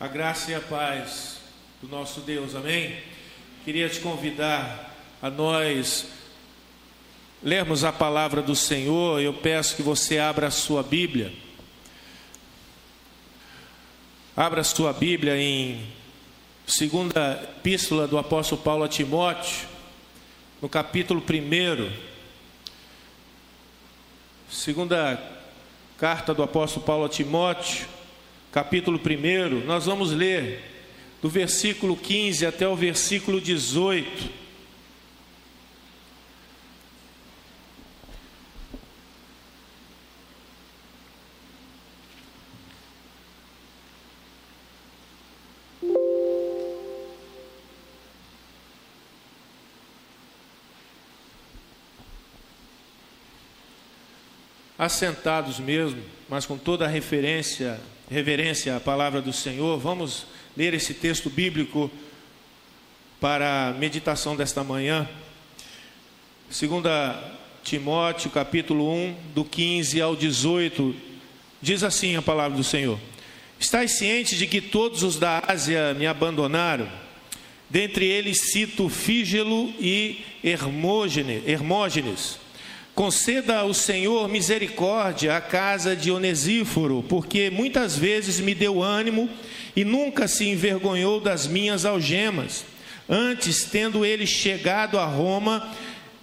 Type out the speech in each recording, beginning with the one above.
A graça e a paz do nosso Deus, amém? Queria te convidar a nós lermos a palavra do Senhor. Eu peço que você abra a sua Bíblia. Abra a sua Bíblia em segunda epístola do apóstolo Paulo a Timóteo, no capítulo 1. Segunda carta do apóstolo Paulo a Timóteo, capítulo 1, nós vamos ler do versículo 15 até o versículo 18. Assentados mesmo, mas com toda a referência reverência à palavra do Senhor, vamos ler esse texto bíblico para a meditação desta manhã. Segunda Timóteo, capítulo 1, do 15 ao 18, diz assim a palavra do Senhor: Estais cientes de que todos os da Ásia me abandonaram? Dentre eles cito Fígelo e Hermógenes Conceda ao Senhor misericórdia à casa de Onesíforo, porque muitas vezes me deu ânimo e nunca se envergonhou das minhas algemas. Antes, tendo ele chegado a Roma,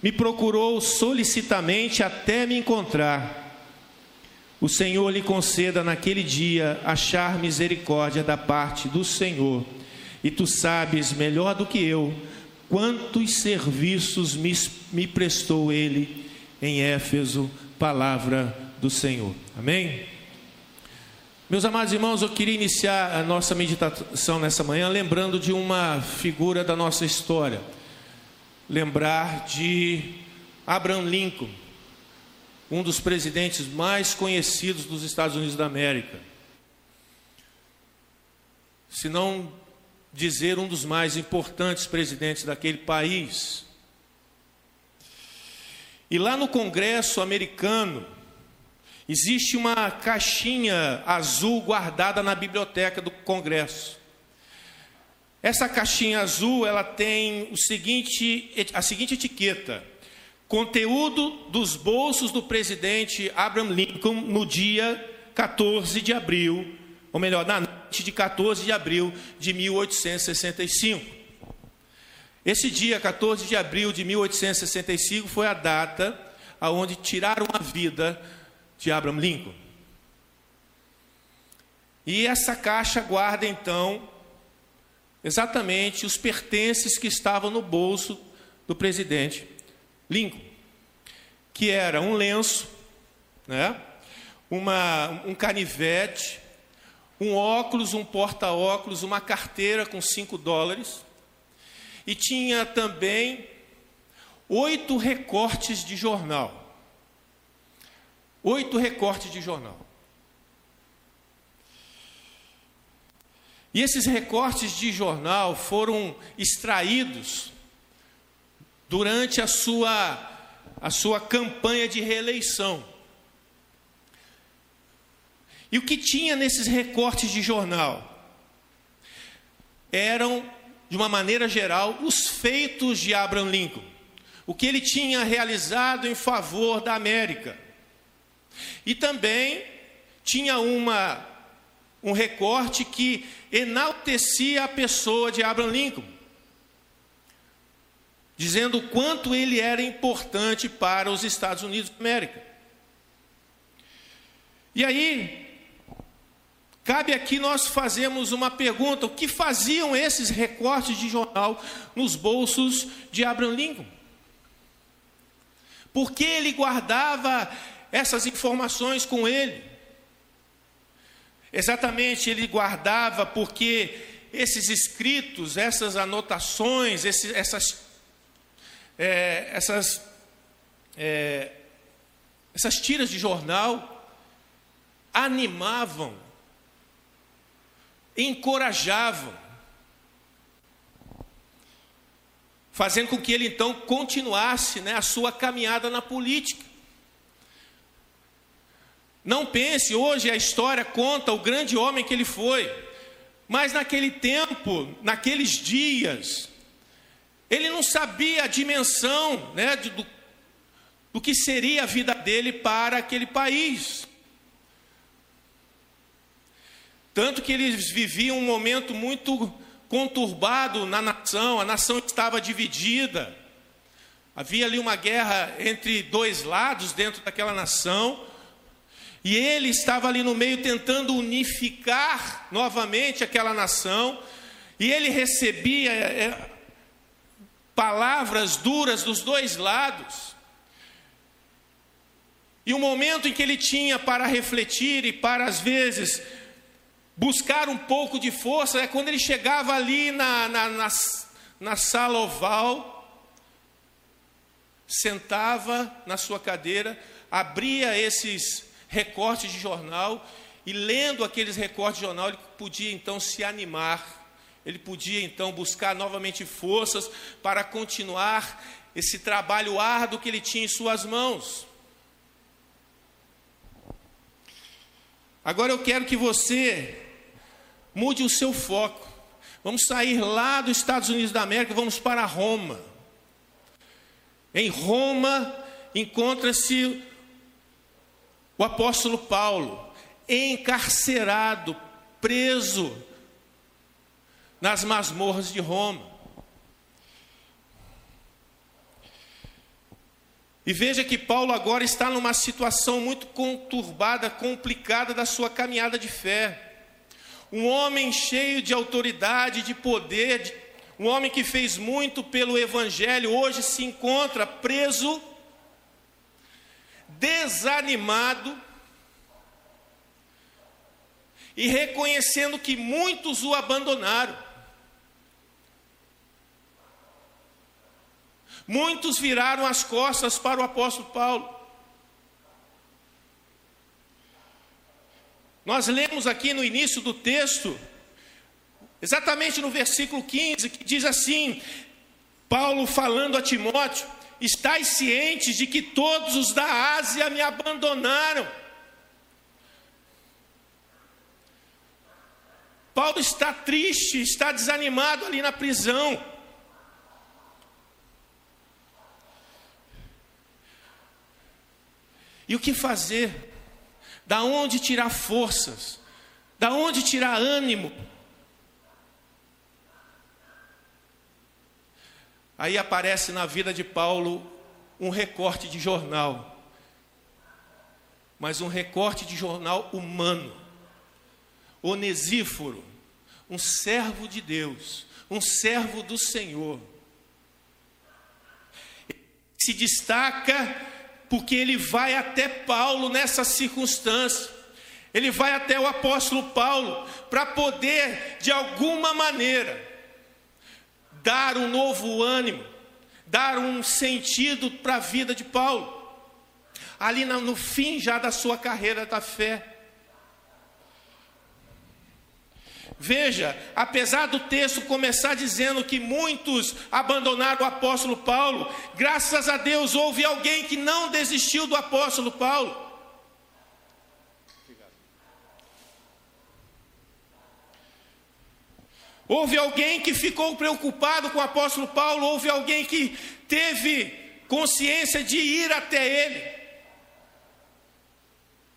me procurou solicitamente até me encontrar. O Senhor lhe conceda naquele dia achar misericórdia da parte do Senhor. E tu sabes melhor do que eu quantos serviços me, me prestou ele em Éfeso, palavra do Senhor. Amém? Meus amados irmãos, eu queria iniciar a nossa meditação nessa manhã lembrando de uma figura da nossa história. Lembrar de Abraham Lincoln, um dos presidentes mais conhecidos dos Estados Unidos da América. Se não dizer um dos mais importantes presidentes daquele país. E lá no Congresso americano, existe uma caixinha azul guardada na biblioteca do Congresso. Essa caixinha azul, ela tem o seguinte, a seguinte etiqueta: conteúdo dos bolsos do presidente Abraham Lincoln no dia 14 de abril, ou melhor, na noite de 14 de abril de 1865. Esse dia, 14 de abril de 1865, foi a data aonde tiraram a vida de Abraham Lincoln. E essa caixa guarda então exatamente os pertences que estavam no bolso do presidente Lincoln, que era um lenço, né? Uma, um canivete, um óculos, um porta-óculos, uma carteira com cinco dólares, e tinha também oito recortes de jornal. Oito recortes de jornal. E esses recortes de jornal foram extraídos durante a sua, a sua campanha de reeleição. E o que tinha nesses recortes de jornal? Eram de uma maneira geral, os feitos de Abraham Lincoln, o que ele tinha realizado em favor da América. E também tinha uma, um recorte que enaltecia a pessoa de Abraham Lincoln, dizendo o quanto ele era importante para os Estados Unidos da América. E aí, Cabe aqui nós fazemos uma pergunta: o que faziam esses recortes de jornal nos bolsos de Abraham Lincoln? Por que ele guardava essas informações com ele? Exatamente, ele guardava porque esses escritos, essas anotações, esses, essas, é, essas, é, essas tiras de jornal animavam encorajavam, fazendo com que ele então continuasse né, a sua caminhada na política. Não pense, hoje a história conta o grande homem que ele foi, Mas naquele tempo, naqueles dias, ele não sabia a dimensão né, do, do que seria a vida dele para aquele país. Tanto que eles viviam um momento muito conturbado na nação, a nação estava dividida. Havia ali uma guerra entre dois lados dentro daquela nação. E ele estava ali no meio tentando unificar novamente aquela nação. E ele recebia é, palavras duras dos dois lados. E o momento em que ele tinha para refletir e para, às vezes, buscar um pouco de força é quando ele chegava ali na, na, na, na sala oval, sentava na sua cadeira, abria esses recortes de jornal e lendo aqueles recortes de jornal, ele podia então se animar, ele podia então buscar novamente forças para continuar esse trabalho árduo que ele tinha em suas mãos. Agora eu quero que você Mude o seu foco. Vamos sair lá dos Estados Unidos da América, vamos para Roma. Em Roma encontra-se o apóstolo Paulo, encarcerado, preso nas masmorras de Roma. E veja que Paulo agora está numa situação muito conturbada, complicada da sua caminhada de fé um homem cheio de autoridade, de poder, um homem que fez muito pelo Evangelho, hoje se encontra preso, desanimado e reconhecendo que muitos o abandonaram. Muitos viraram as costas para o apóstolo Paulo. Nós lemos aqui no início do texto, exatamente no versículo 15, que diz assim: Paulo falando a Timóteo: Estais cientes de que todos os da Ásia me abandonaram. Paulo está triste, está desanimado ali na prisão. E o que fazer? Da onde tirar forças? Da onde tirar ânimo? Aí aparece na vida de Paulo um recorte de jornal, mas um recorte de jornal humano. Onesíforo, um servo de Deus, um servo do Senhor. Se destaca porque ele vai até Paulo nessa circunstância. Ele vai até o apóstolo Paulo para poder, de alguma maneira, dar um novo ânimo, dar um sentido para a vida de Paulo. Ali no fim já da sua carreira da fé. Veja, apesar do texto começar dizendo que muitos abandonaram o apóstolo Paulo, graças a Deus houve alguém que não desistiu do apóstolo Paulo. Houve alguém que ficou preocupado com o apóstolo Paulo, houve alguém que teve consciência de ir até ele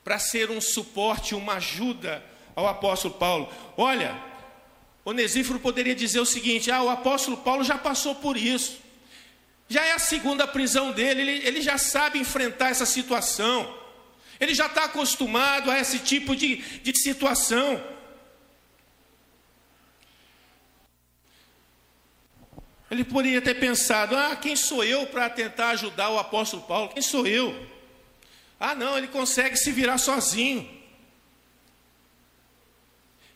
para ser um suporte, uma ajuda ao apóstolo Paulo: Olha, Onesíforo poderia dizer o seguinte: Ah, o apóstolo Paulo já passou por isso, já é a segunda prisão dele, ele, ele já sabe enfrentar essa situação, ele já está acostumado a esse tipo de, de situação. Ele poderia ter pensado: ah, quem sou eu para tentar ajudar o apóstolo Paulo? Quem sou eu? Ah, não, ele consegue se virar sozinho.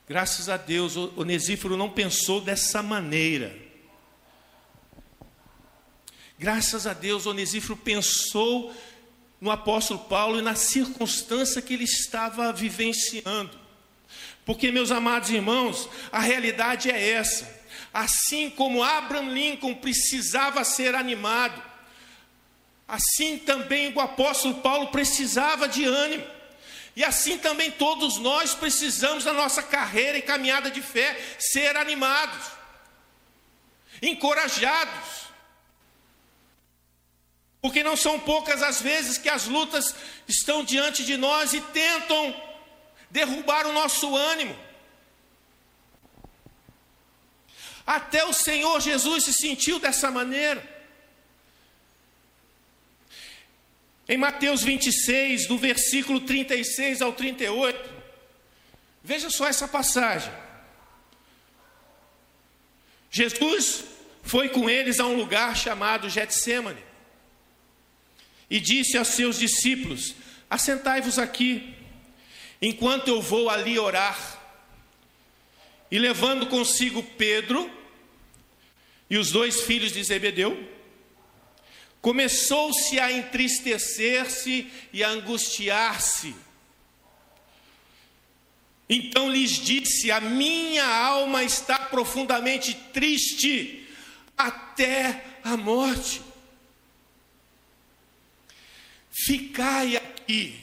Graças a Deus, Onesíforo não pensou dessa maneira. Graças a Deus, Onesíforo pensou no apóstolo Paulo e na circunstância que ele estava vivenciando. Porque, meus amados irmãos, a realidade é essa. Assim como Abraham Lincoln precisava ser animado, assim também o apóstolo Paulo precisava de ânimo. E assim também todos nós precisamos na nossa carreira e caminhada de fé ser animados, encorajados. Porque não são poucas as vezes que as lutas estão diante de nós e tentam derrubar o nosso ânimo. Até o Senhor Jesus se sentiu dessa maneira. Em Mateus 26, do versículo 36 ao 38, veja só essa passagem. Jesus foi com eles a um lugar chamado Getsemane e disse aos seus discípulos: Assentai-vos aqui, enquanto eu vou ali orar. E levando consigo Pedro e os dois filhos de Zebedeu, começou-se a entristecer-se e a angustiar-se. Então lhes disse: A minha alma está profundamente triste até a morte. Ficai aqui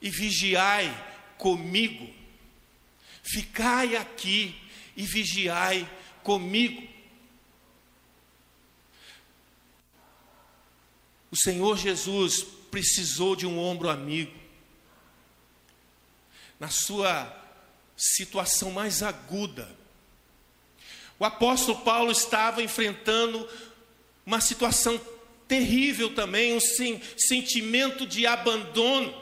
e vigiai comigo. Ficai aqui e vigiai comigo. O Senhor Jesus precisou de um ombro amigo. Na sua situação mais aguda. O apóstolo Paulo estava enfrentando uma situação terrível também, um sentimento de abandono.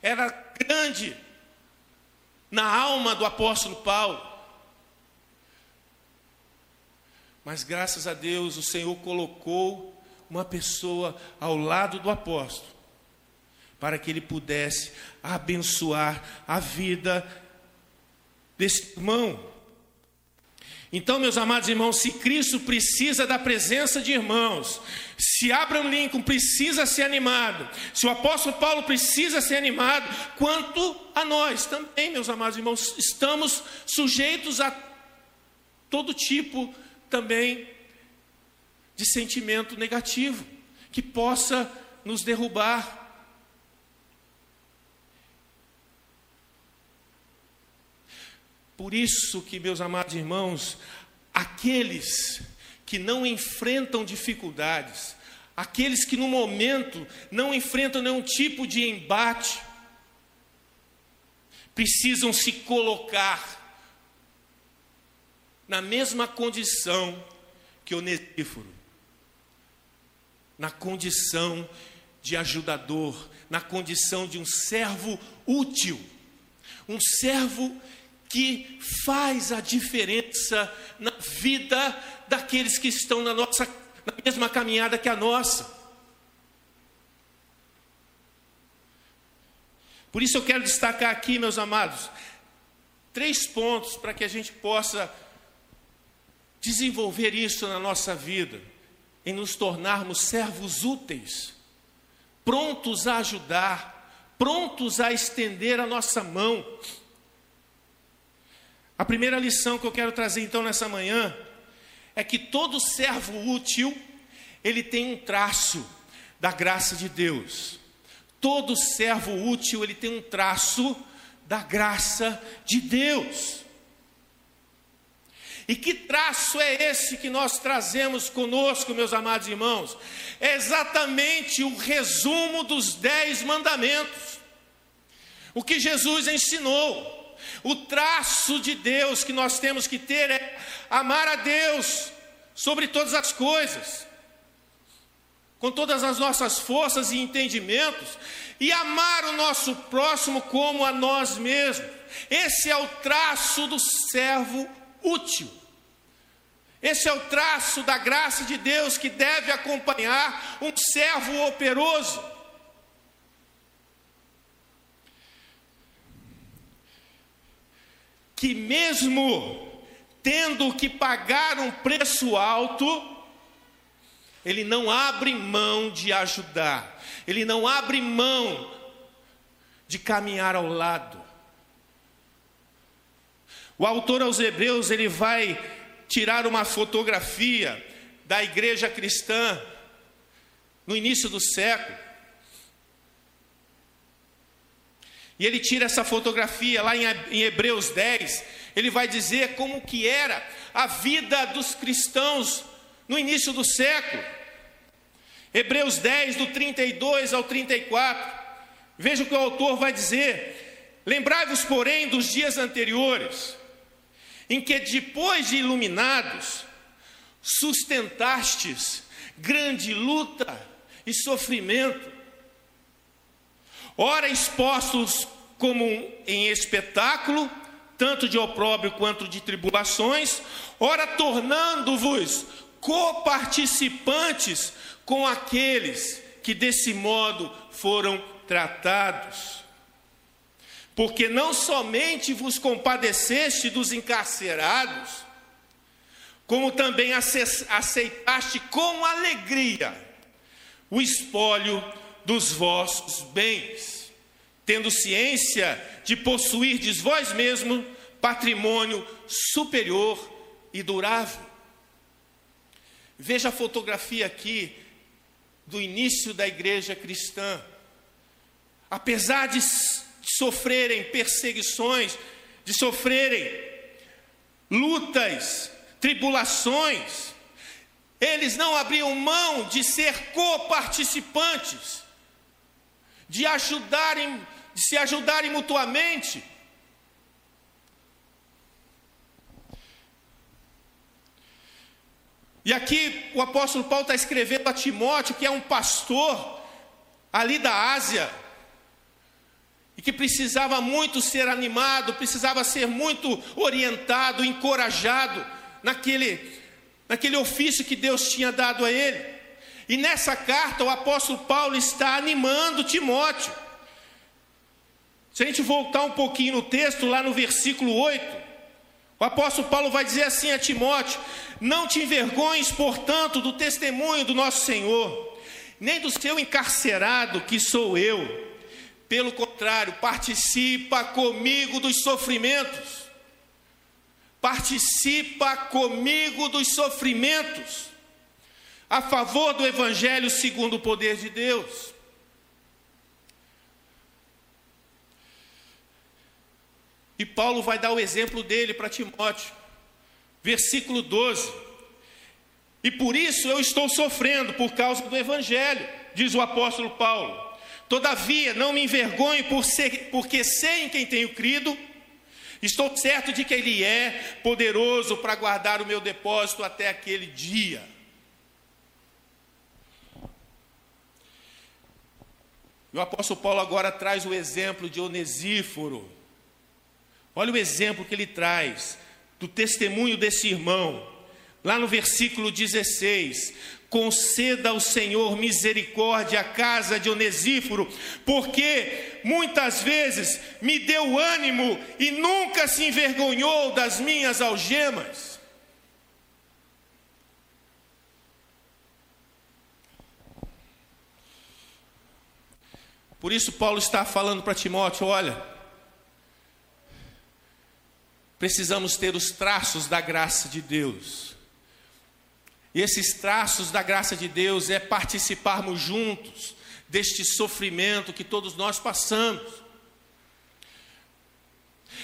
Era grande na alma do apóstolo Paulo. Mas graças a Deus o Senhor colocou uma pessoa ao lado do apóstolo, para que ele pudesse abençoar a vida desse irmão. Então, meus amados irmãos, se Cristo precisa da presença de irmãos, se Abraham Lincoln precisa ser animado, se o apóstolo Paulo precisa ser animado, quanto a nós também, meus amados irmãos, estamos sujeitos a todo tipo também de sentimento negativo que possa nos derrubar. Por isso que, meus amados irmãos, aqueles que não enfrentam dificuldades, aqueles que no momento não enfrentam nenhum tipo de embate, precisam se colocar na mesma condição que Onesíforo na condição de ajudador, na condição de um servo útil, um servo que faz a diferença na vida daqueles que estão na nossa na mesma caminhada que a nossa. Por isso eu quero destacar aqui, meus amados, três pontos para que a gente possa desenvolver isso na nossa vida em nos tornarmos servos úteis, prontos a ajudar, prontos a estender a nossa mão. A primeira lição que eu quero trazer então nessa manhã é que todo servo útil, ele tem um traço da graça de Deus. Todo servo útil, ele tem um traço da graça de Deus. E que traço é esse que nós trazemos conosco, meus amados irmãos? É exatamente o resumo dos dez mandamentos. O que Jesus ensinou. O traço de Deus que nós temos que ter é amar a Deus sobre todas as coisas, com todas as nossas forças e entendimentos, e amar o nosso próximo como a nós mesmos. Esse é o traço do servo útil. Esse é o traço da graça de Deus que deve acompanhar um servo operoso. Que mesmo tendo que pagar um preço alto, ele não abre mão de ajudar, ele não abre mão de caminhar ao lado. O autor aos Hebreus, ele vai tirar uma fotografia da igreja cristã no início do século. E ele tira essa fotografia lá em Hebreus 10, ele vai dizer como que era a vida dos cristãos no início do século. Hebreus 10, do 32 ao 34. Veja o que o autor vai dizer: Lembrai-vos, porém, dos dias anteriores, em que depois de iluminados, sustentastes grande luta e sofrimento, ora expostos como em espetáculo, tanto de opróbrio quanto de tribulações, ora tornando-vos coparticipantes com aqueles que desse modo foram tratados. Porque não somente vos compadeceste dos encarcerados, como também aceitaste com alegria o espólio dos vossos bens, tendo ciência de possuirdes vós mesmo patrimônio superior e durável. Veja a fotografia aqui do início da igreja cristã. Apesar de sofrerem perseguições, de sofrerem lutas, tribulações, eles não abriam mão de ser coparticipantes, de ajudarem, de se ajudarem mutuamente. E aqui o apóstolo Paulo está escrevendo a Timóteo, que é um pastor ali da Ásia, e que precisava muito ser animado, precisava ser muito orientado, encorajado naquele, naquele ofício que Deus tinha dado a ele. E nessa carta o apóstolo Paulo está animando Timóteo. Se a gente voltar um pouquinho no texto, lá no versículo 8, o apóstolo Paulo vai dizer assim a Timóteo: Não te envergonhes, portanto, do testemunho do nosso Senhor, nem do seu encarcerado, que sou eu. Pelo contrário, participa comigo dos sofrimentos participa comigo dos sofrimentos a favor do Evangelho segundo o poder de Deus. E Paulo vai dar o exemplo dele para Timóteo, versículo 12. E por isso eu estou sofrendo por causa do Evangelho, diz o apóstolo Paulo. Todavia, não me envergonhe por ser, porque sei em quem tenho crido Estou certo de que Ele é poderoso para guardar o meu depósito até aquele dia. O apóstolo Paulo agora traz o exemplo de Onesíforo. Olha o exemplo que ele traz do testemunho desse irmão. Lá no versículo 16: conceda ao Senhor misericórdia à casa de Onesíforo, porque muitas vezes me deu ânimo e nunca se envergonhou das minhas algemas. Por isso, Paulo está falando para Timóteo: olha, precisamos ter os traços da graça de Deus e esses traços da graça de Deus é participarmos juntos deste sofrimento que todos nós passamos.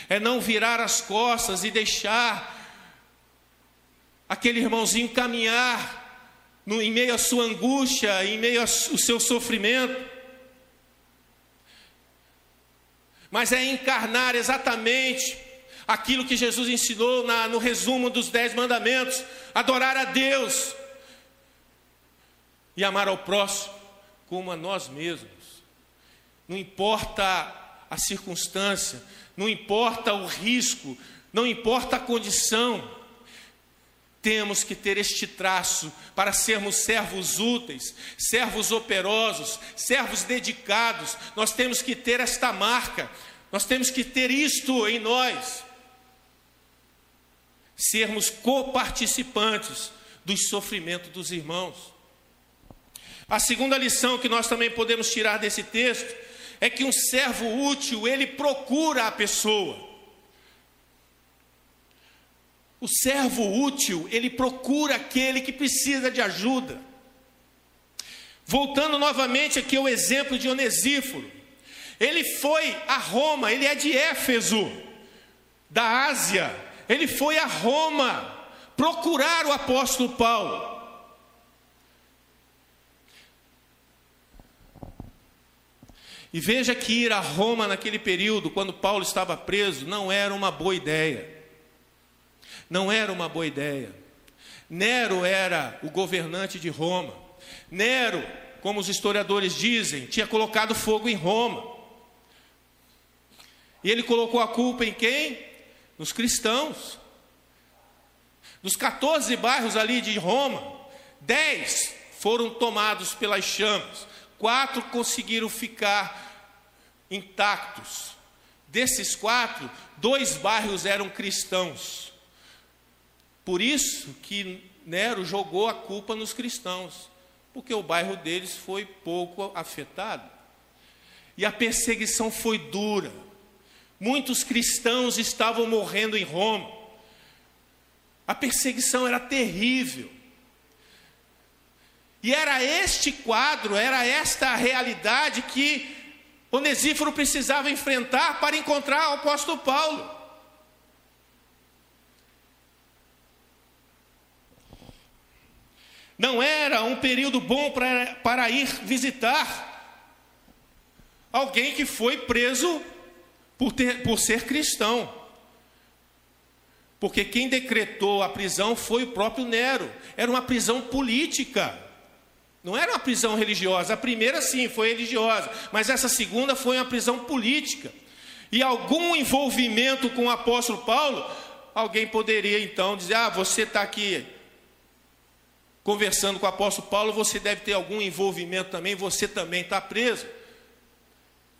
É não virar as costas e deixar aquele irmãozinho caminhar no, em meio à sua angústia, em meio ao seu sofrimento. Mas é encarnar exatamente aquilo que Jesus ensinou na, no resumo dos Dez Mandamentos: adorar a Deus e amar ao próximo como a nós mesmos. Não importa a circunstância, não importa o risco, não importa a condição, temos que ter este traço para sermos servos úteis, servos operosos, servos dedicados. Nós temos que ter esta marca, nós temos que ter isto em nós sermos coparticipantes dos sofrimentos dos irmãos. A segunda lição que nós também podemos tirar desse texto é que um servo útil, ele procura a pessoa. O servo útil, ele procura aquele que precisa de ajuda. Voltando novamente aqui ao exemplo de Onesíforo. Ele foi a Roma, ele é de Éfeso, da Ásia. Ele foi a Roma procurar o apóstolo Paulo. E veja que ir a Roma naquele período, quando Paulo estava preso, não era uma boa ideia. Não era uma boa ideia. Nero era o governante de Roma. Nero, como os historiadores dizem, tinha colocado fogo em Roma. E ele colocou a culpa em quem? Nos cristãos. Dos 14 bairros ali de Roma, 10 foram tomados pelas chamas, quatro conseguiram ficar intactos. Desses quatro, dois bairros eram cristãos. Por isso que Nero jogou a culpa nos cristãos, porque o bairro deles foi pouco afetado. E a perseguição foi dura. Muitos cristãos estavam morrendo em Roma. A perseguição era terrível. E era este quadro, era esta realidade que Onesíforo precisava enfrentar para encontrar o apóstolo Paulo. Não era um período bom para, para ir visitar alguém que foi preso por, ter, por ser cristão. Porque quem decretou a prisão foi o próprio Nero. Era uma prisão política. Não era uma prisão religiosa. A primeira, sim, foi religiosa. Mas essa segunda foi uma prisão política. E algum envolvimento com o apóstolo Paulo, alguém poderia então dizer: Ah, você está aqui conversando com o apóstolo Paulo, você deve ter algum envolvimento também, você também está preso.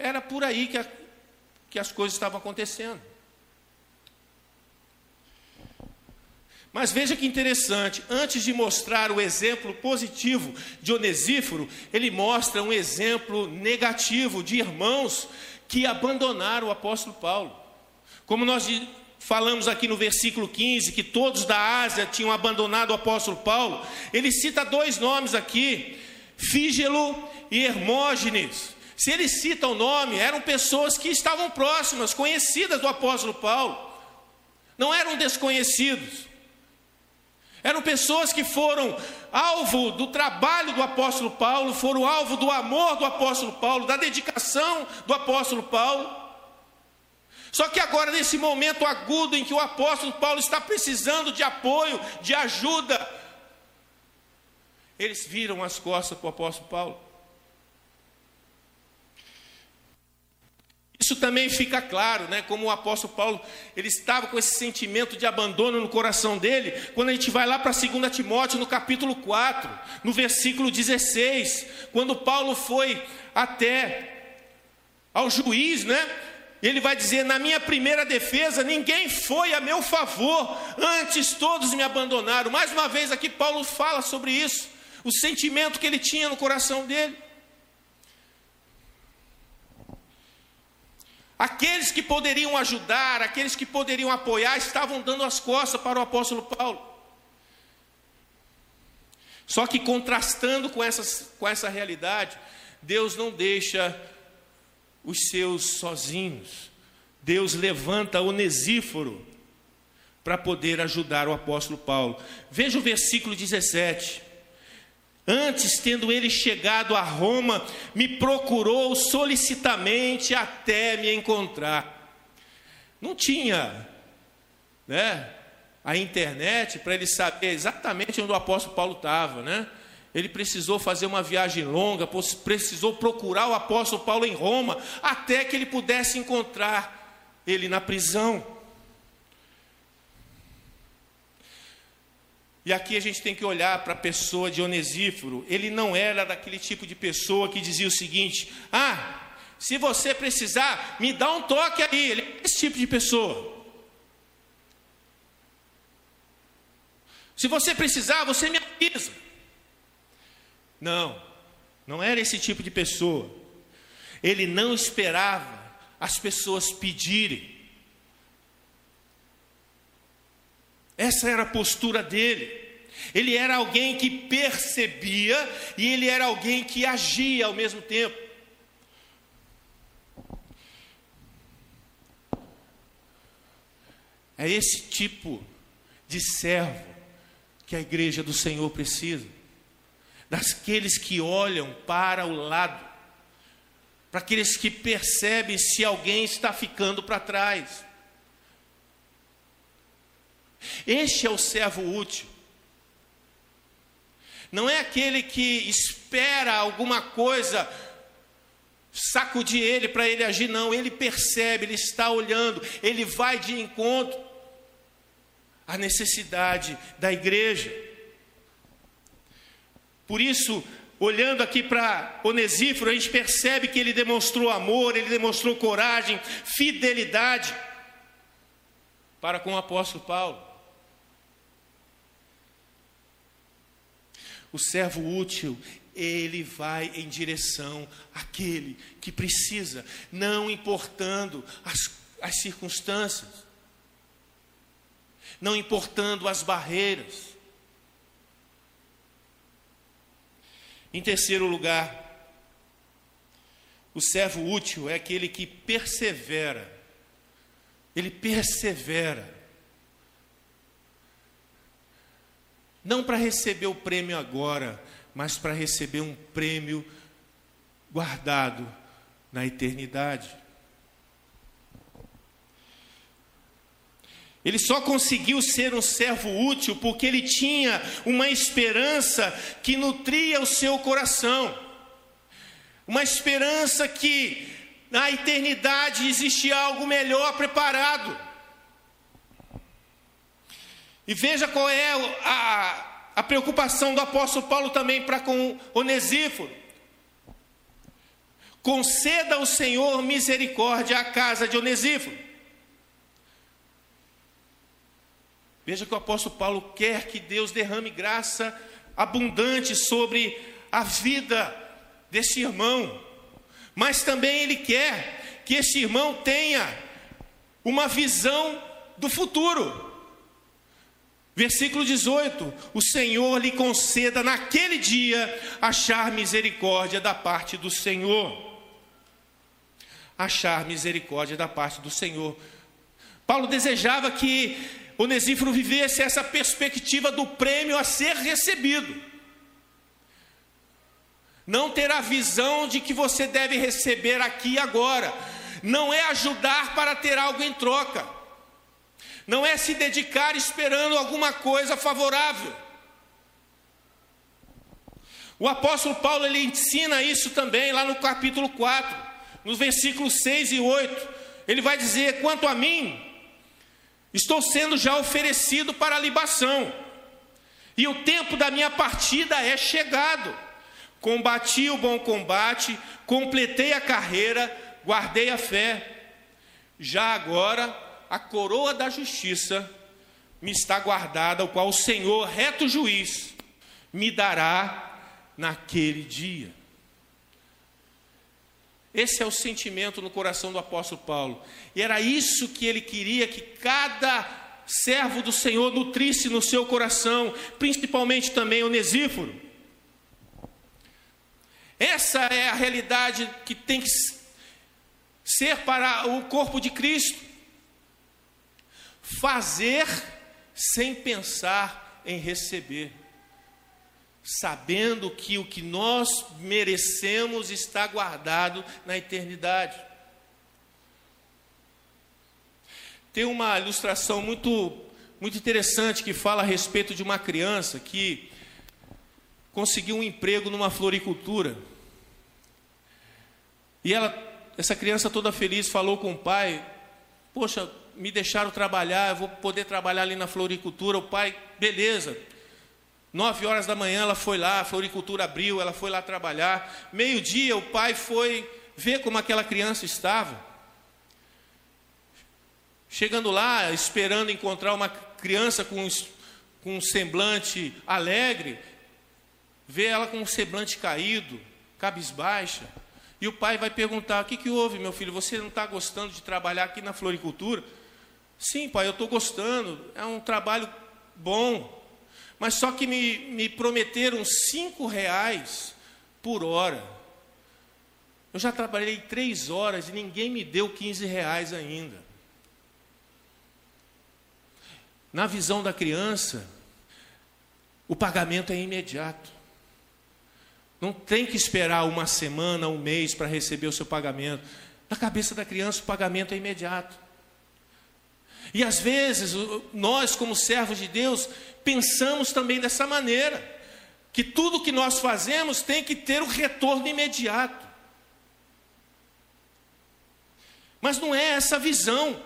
Era por aí que a, que as coisas estavam acontecendo. Mas veja que interessante, antes de mostrar o exemplo positivo de Onesíforo, ele mostra um exemplo negativo de irmãos que abandonaram o apóstolo Paulo. Como nós falamos aqui no versículo 15, que todos da Ásia tinham abandonado o apóstolo Paulo, ele cita dois nomes aqui, Fígelo e Hermógenes. Se ele cita o nome, eram pessoas que estavam próximas, conhecidas do apóstolo Paulo, não eram desconhecidos. Eram pessoas que foram alvo do trabalho do apóstolo Paulo, foram alvo do amor do apóstolo Paulo, da dedicação do apóstolo Paulo. Só que agora, nesse momento agudo em que o apóstolo Paulo está precisando de apoio, de ajuda, eles viram as costas para o apóstolo Paulo. Isso também fica claro, né? Como o apóstolo Paulo, ele estava com esse sentimento de abandono no coração dele, quando a gente vai lá para 2 Timóteo, no capítulo 4, no versículo 16, quando Paulo foi até ao juiz, né? Ele vai dizer: Na minha primeira defesa, ninguém foi a meu favor, antes todos me abandonaram. Mais uma vez aqui, Paulo fala sobre isso, o sentimento que ele tinha no coração dele. Aqueles que poderiam ajudar, aqueles que poderiam apoiar, estavam dando as costas para o apóstolo Paulo. Só que contrastando com, essas, com essa realidade, Deus não deixa os seus sozinhos. Deus levanta Onesíforo para poder ajudar o apóstolo Paulo. Veja o versículo 17. Antes, tendo ele chegado a Roma, me procurou solicitamente até me encontrar. Não tinha, né, a internet para ele saber exatamente onde o apóstolo Paulo estava, né? Ele precisou fazer uma viagem longa, precisou procurar o apóstolo Paulo em Roma, até que ele pudesse encontrar ele na prisão. E aqui a gente tem que olhar para a pessoa de Onesíforo. Ele não era daquele tipo de pessoa que dizia o seguinte: Ah, se você precisar, me dá um toque aí. Ele é esse tipo de pessoa. Se você precisar, você me avisa. Não, não era esse tipo de pessoa. Ele não esperava as pessoas pedirem. Essa era a postura dele. Ele era alguém que percebia e ele era alguém que agia ao mesmo tempo. É esse tipo de servo que a igreja do Senhor precisa. Daqueles que olham para o lado, para aqueles que percebem se alguém está ficando para trás. Este é o servo útil. Não é aquele que espera alguma coisa sacudir ele para ele agir, não. Ele percebe, ele está olhando, ele vai de encontro à necessidade da igreja. Por isso, olhando aqui para Onesíforo, a gente percebe que ele demonstrou amor, ele demonstrou coragem, fidelidade para com o apóstolo Paulo. O servo útil, ele vai em direção àquele que precisa, não importando as, as circunstâncias, não importando as barreiras. Em terceiro lugar, o servo útil é aquele que persevera, ele persevera Não para receber o prêmio agora, mas para receber um prêmio guardado na eternidade. Ele só conseguiu ser um servo útil porque ele tinha uma esperança que nutria o seu coração. Uma esperança que na eternidade existe algo melhor preparado. E veja qual é a, a preocupação do apóstolo Paulo também para com Onesíforo. Conceda ao Senhor misericórdia à casa de Onesíforo. Veja que o apóstolo Paulo quer que Deus derrame graça abundante sobre a vida desse irmão, mas também ele quer que esse irmão tenha uma visão do futuro. Versículo 18: O Senhor lhe conceda naquele dia achar misericórdia da parte do Senhor. Achar misericórdia da parte do Senhor. Paulo desejava que Onesíforo vivesse essa perspectiva do prêmio a ser recebido. Não ter a visão de que você deve receber aqui e agora. Não é ajudar para ter algo em troca não é se dedicar esperando alguma coisa favorável. O apóstolo Paulo ele ensina isso também lá no capítulo 4, nos versículos 6 e 8. Ele vai dizer: Quanto a mim, estou sendo já oferecido para a libação, e o tempo da minha partida é chegado. Combati o bom combate, completei a carreira, guardei a fé. Já agora a coroa da justiça me está guardada, o qual o Senhor, reto juiz, me dará naquele dia. Esse é o sentimento no coração do apóstolo Paulo. E era isso que ele queria que cada servo do Senhor nutrisse no seu coração, principalmente também o Onesíforo. Essa é a realidade que tem que ser para o corpo de Cristo fazer sem pensar em receber, sabendo que o que nós merecemos está guardado na eternidade. Tem uma ilustração muito, muito interessante que fala a respeito de uma criança que conseguiu um emprego numa floricultura. E ela, essa criança toda feliz falou com o pai: Poxa, me deixaram trabalhar, eu vou poder trabalhar ali na floricultura. O pai, beleza. Nove horas da manhã ela foi lá, a floricultura abriu, ela foi lá trabalhar. Meio-dia o pai foi ver como aquela criança estava. Chegando lá, esperando encontrar uma criança com, com um semblante alegre, vê ela com um semblante caído, cabisbaixa. E o pai vai perguntar: O que, que houve, meu filho? Você não está gostando de trabalhar aqui na floricultura? Sim, pai, eu estou gostando, é um trabalho bom, mas só que me, me prometeram cinco reais por hora. Eu já trabalhei três horas e ninguém me deu 15 reais ainda. Na visão da criança, o pagamento é imediato. Não tem que esperar uma semana, um mês para receber o seu pagamento. Na cabeça da criança, o pagamento é imediato. E às vezes, nós, como servos de Deus, pensamos também dessa maneira: que tudo que nós fazemos tem que ter o retorno imediato. Mas não é essa a visão.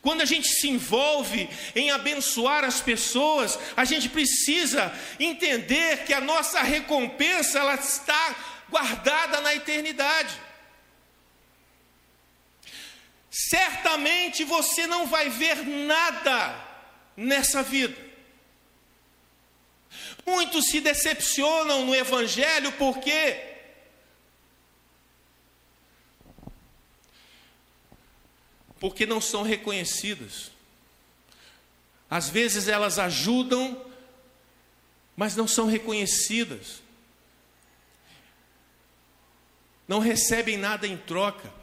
Quando a gente se envolve em abençoar as pessoas, a gente precisa entender que a nossa recompensa ela está guardada na eternidade. Certamente você não vai ver nada nessa vida. Muitos se decepcionam no Evangelho porque porque não são reconhecidas. Às vezes elas ajudam, mas não são reconhecidas. Não recebem nada em troca.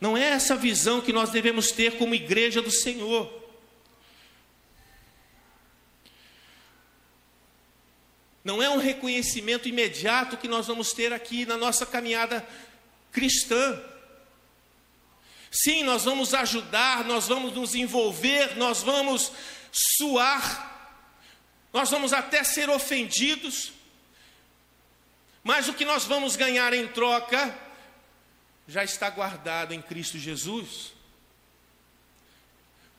Não é essa visão que nós devemos ter como igreja do Senhor. Não é um reconhecimento imediato que nós vamos ter aqui na nossa caminhada cristã. Sim, nós vamos ajudar, nós vamos nos envolver, nós vamos suar, nós vamos até ser ofendidos, mas o que nós vamos ganhar em troca já está guardado em Cristo Jesus.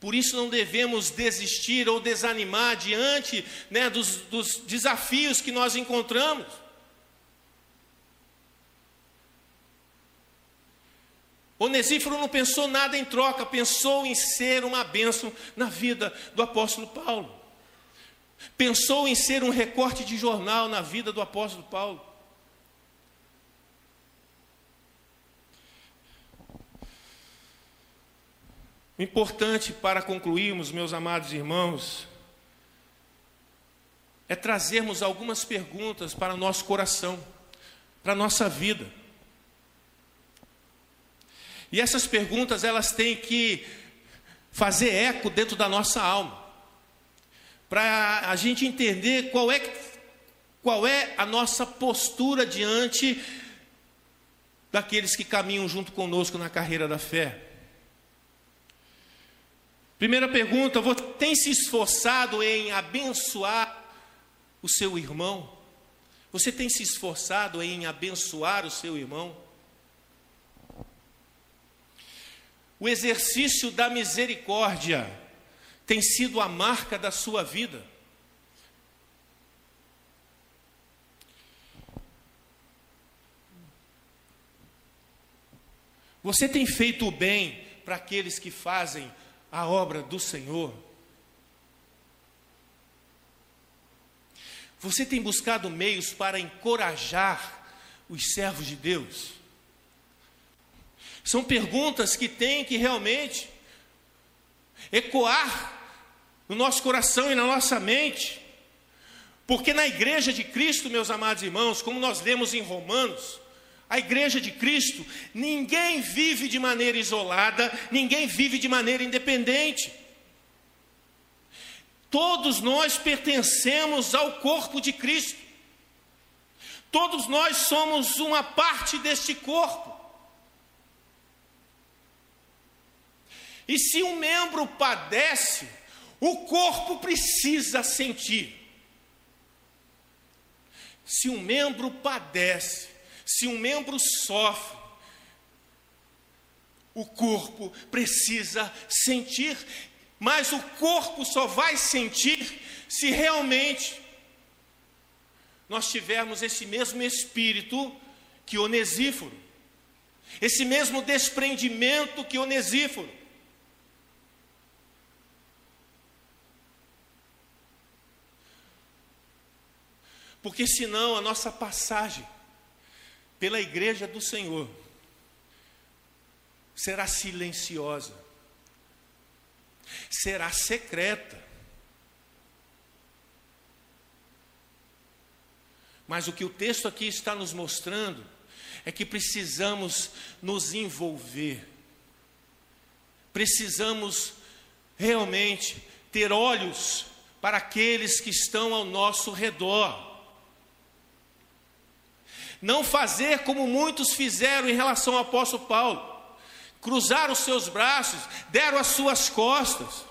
Por isso não devemos desistir ou desanimar diante né, dos, dos desafios que nós encontramos. Onesíforo não pensou nada em troca, pensou em ser uma bênção na vida do apóstolo Paulo. Pensou em ser um recorte de jornal na vida do apóstolo Paulo. O importante para concluirmos, meus amados irmãos, é trazermos algumas perguntas para nosso coração, para nossa vida. E essas perguntas elas têm que fazer eco dentro da nossa alma, para a gente entender qual é, qual é a nossa postura diante daqueles que caminham junto conosco na carreira da fé. Primeira pergunta: você tem se esforçado em abençoar o seu irmão? Você tem se esforçado em abençoar o seu irmão? O exercício da misericórdia tem sido a marca da sua vida. Você tem feito o bem para aqueles que fazem a obra do Senhor? Você tem buscado meios para encorajar os servos de Deus? São perguntas que têm que realmente ecoar no nosso coração e na nossa mente. Porque na igreja de Cristo, meus amados irmãos, como nós lemos em Romanos, a igreja de Cristo, ninguém vive de maneira isolada, ninguém vive de maneira independente. Todos nós pertencemos ao corpo de Cristo. Todos nós somos uma parte deste corpo. E se um membro padece, o corpo precisa sentir. Se um membro padece, se um membro sofre, o corpo precisa sentir, mas o corpo só vai sentir se realmente nós tivermos esse mesmo espírito que Onesíforo, esse mesmo desprendimento que Onesíforo. Porque senão a nossa passagem pela igreja do Senhor será silenciosa, será secreta. Mas o que o texto aqui está nos mostrando é que precisamos nos envolver, precisamos realmente ter olhos para aqueles que estão ao nosso redor. Não fazer como muitos fizeram em relação ao apóstolo Paulo. Cruzaram os seus braços, deram as suas costas,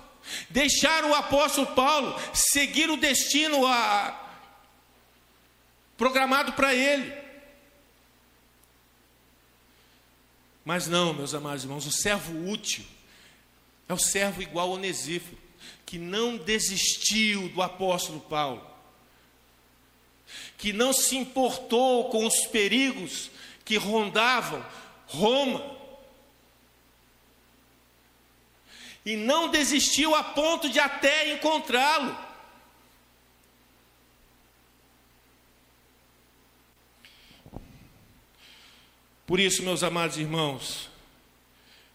deixaram o apóstolo Paulo seguir o destino a, programado para ele. Mas não, meus amados irmãos, o servo útil é o servo igual ao Onesíforo, que não desistiu do apóstolo Paulo, que não se importou com os perigos que rondavam Roma, e não desistiu a ponto de até encontrá-lo. Por isso, meus amados irmãos,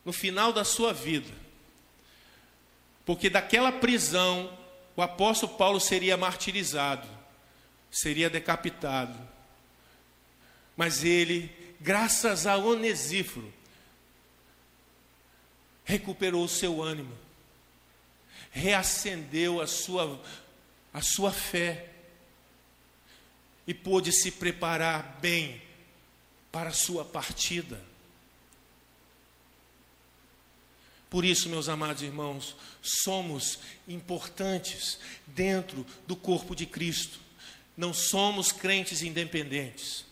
no final da sua vida, porque daquela prisão o apóstolo Paulo seria martirizado, seria decapitado, mas ele, graças a Onesíforo, recuperou o seu ânimo, reacendeu a sua, a sua fé e pôde se preparar bem para a sua partida. Por isso, meus amados irmãos, somos importantes dentro do corpo de Cristo. Não somos crentes independentes.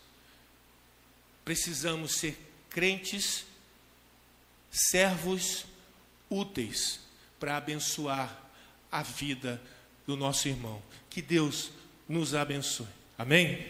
Precisamos ser crentes, servos úteis para abençoar a vida do nosso irmão. Que Deus nos abençoe. Amém?